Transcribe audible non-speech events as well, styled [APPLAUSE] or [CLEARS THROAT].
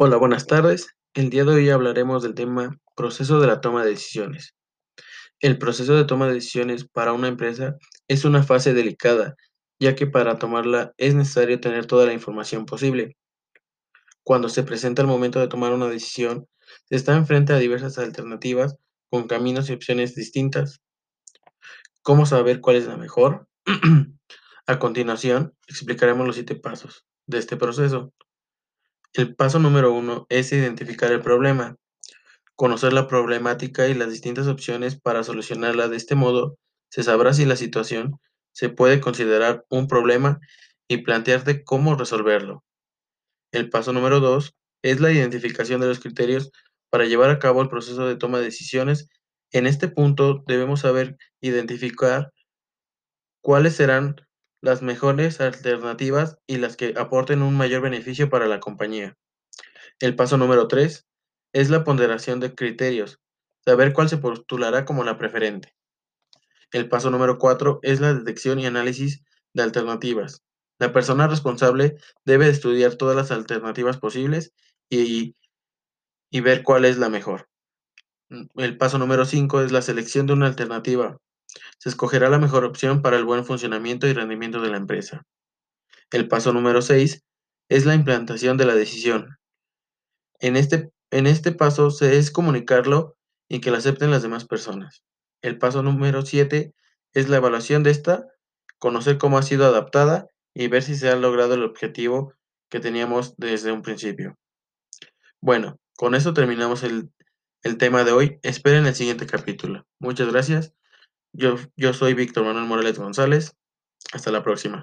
Hola, buenas tardes. El día de hoy hablaremos del tema proceso de la toma de decisiones. El proceso de toma de decisiones para una empresa es una fase delicada, ya que para tomarla es necesario tener toda la información posible. Cuando se presenta el momento de tomar una decisión, se está enfrente a diversas alternativas con caminos y opciones distintas. ¿Cómo saber cuál es la mejor? [CLEARS THROAT] a continuación, explicaremos los siete pasos de este proceso. El paso número uno es identificar el problema. Conocer la problemática y las distintas opciones para solucionarla. De este modo, se sabrá si la situación se puede considerar un problema y plantearte cómo resolverlo. El paso número dos es la identificación de los criterios para llevar a cabo el proceso de toma de decisiones. En este punto debemos saber identificar cuáles serán las mejores alternativas y las que aporten un mayor beneficio para la compañía. El paso número 3 es la ponderación de criterios, saber cuál se postulará como la preferente. El paso número 4 es la detección y análisis de alternativas. La persona responsable debe estudiar todas las alternativas posibles y, y ver cuál es la mejor. El paso número 5 es la selección de una alternativa se escogerá la mejor opción para el buen funcionamiento y rendimiento de la empresa. El paso número 6 es la implantación de la decisión. En este, en este paso se es comunicarlo y que lo acepten las demás personas. El paso número 7 es la evaluación de esta, conocer cómo ha sido adaptada y ver si se ha logrado el objetivo que teníamos desde un principio. Bueno, con eso terminamos el, el tema de hoy. Esperen el siguiente capítulo. Muchas gracias. Yo, yo soy Víctor Manuel Morales González. Hasta la próxima.